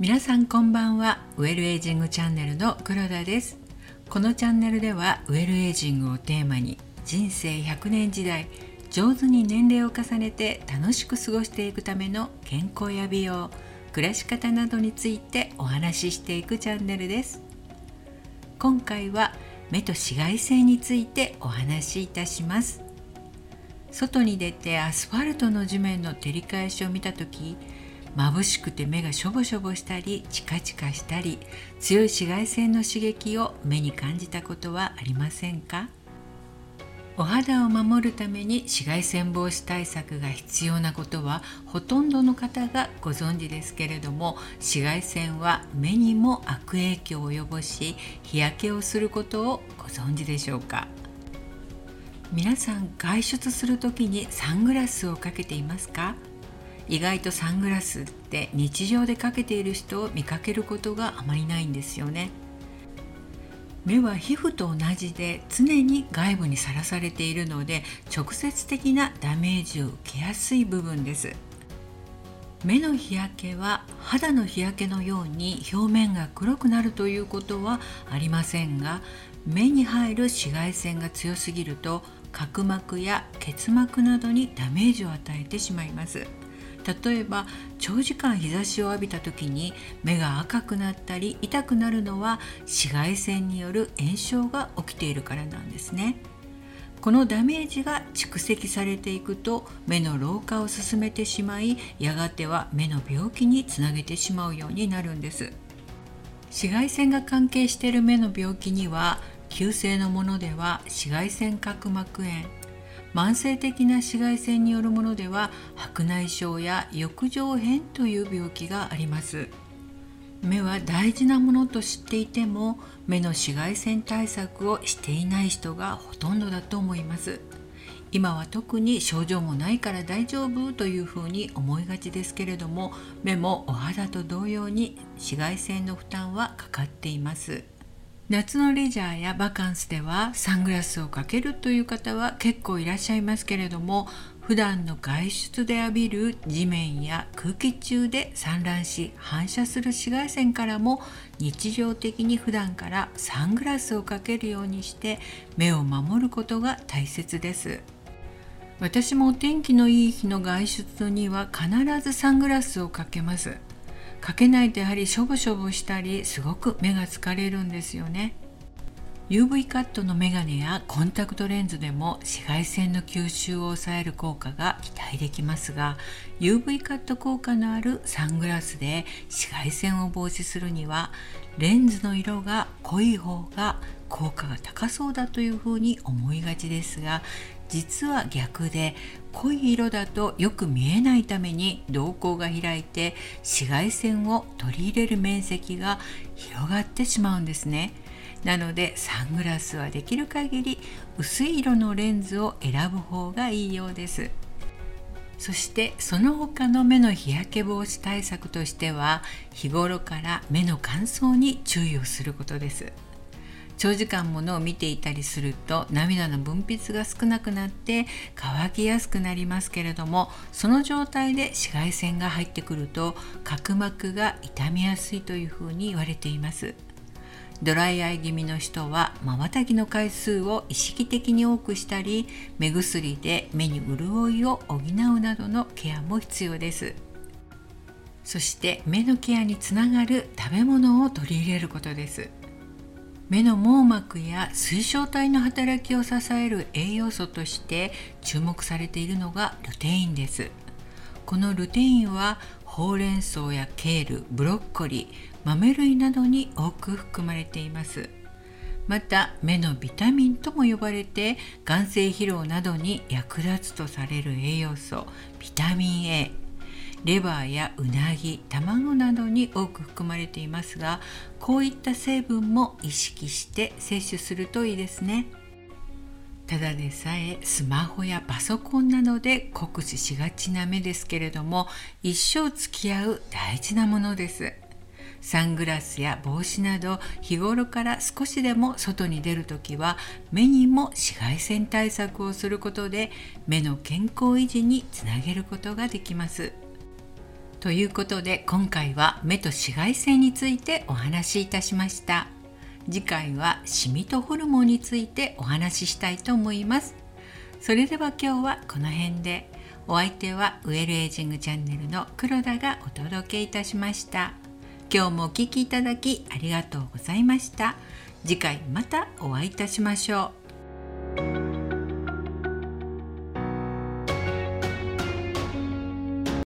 皆さんこんばんは。ウェルエイジングチャンネルの黒田です。このチャンネルではウェルエイジングをテーマに人生100年時代上手に年齢を重ねて楽しく過ごしていくための健康や美容暮らし方などについてお話ししていくチャンネルです。今回は目と紫外線についてお話しいたします。外に出てアスファルトの地面の照り返しを見た時眩しくて目がしょぼしょぼしたりチカチカしたり強い紫外線の刺激を目に感じたことはありませんか？お肌を守るために紫外線防止対策が必要なことはほとんどの方がご存知ですけれども紫外線は目にも悪影響を及ぼし日焼けをすることをご存知でしょうか？皆さん外出する時にサングラスをかけていますか？意外とサングラスって日常でかけている人を見かけることがあまりないんですよね。目は皮膚と同じで常に外部にさらされているので直接的なダメージを受けやすい部分です。目の日焼けは肌の日焼けのように表面が黒くなるということはありませんが目に入る紫外線が強すぎると角膜や結膜などにダメージを与えてしまいます例えば長時間日差しを浴びた時に目が赤くなったり痛くなるのは紫外線による炎症が起きているからなんですね。このダメージが蓄積されていくと目の老化を進めてしまいやがては目の病気につなげてしまうようになるんです紫外線が関係している目の病気には急性のものでは紫外線角膜炎。慢性的な紫外線によるものでは白内障や翼状片という病気があります。目は大事なものと知っていても目の紫外線対策をしていない人がほとんどだと思います。今は特に症状もないから大丈夫というふうに思いがちですけれども目もお肌と同様に紫外線の負担はかかっています。夏のレジャーやバカンスではサングラスをかけるという方は結構いらっしゃいますけれども普段の外出で浴びる地面や空気中で散乱し反射する紫外線からも日常的に普段からサングラスをかけるようにして目を守ることが大切です。私もお天気のいい日の外出には必ずサングラスをかけます。かけないとやはりしょぼしょぼしたりすごく目が疲れるんですよね。UV カットのメガネやコンタクトレンズでも紫外線の吸収を抑える効果が期待できますが UV カット効果のあるサングラスで紫外線を防止するにはレンズの色が濃い方が効果が高そうだというふうに思いがちですが実は逆で濃い色だとよく見えないために瞳孔が開いて紫外線を取り入れる面積が広がってしまうんですね。なのでサングラスはできる限り薄い色のレンズを選ぶ方がいいようです。そしてその他の目の日焼け防止対策としては日頃から目の乾燥に注意をすることです。長時間ものを見ていたりすると涙の分泌が少なくなって乾きやすくなりますけれどもその状態で紫外線が入ってくると角膜が傷みやすいというふうに言われています。ドライアイ気味の人は瞬きの回数を意識的に多くしたり目薬で目に潤いを補うなどのケアも必要です。そして目のケアにつながる食べ物を取り入れることです。目の網膜や水晶体の働きを支える栄養素として注目されているのがルテインです。このルテインはほうれん草やケールブロッコリー豆類などに多く含まれています。また目のビタミンとも呼ばれて眼性疲労などに役立つとされる栄養素ビタミン A レバーやうなぎ卵などに多く含まれていますがこういった成分も意識して摂取するといいですねただでさえスマホやパソコンなどで酷使しがちな目ですけれども一生付き合う大事なものですサングラスや帽子など日頃から少しでも外に出るときは目にも紫外線対策をすることで目の健康維持につなげることができます。ということで今回は目と紫外線についてお話しいたしました。次回はシミとホルモンについてお話ししたいと思います。それでは今日はこの辺でお相手はウェルエイジングチャンネルの黒田がお届けいたしました。今日もお聴きいただきありがとうございました。次回またお会いいたしましょう。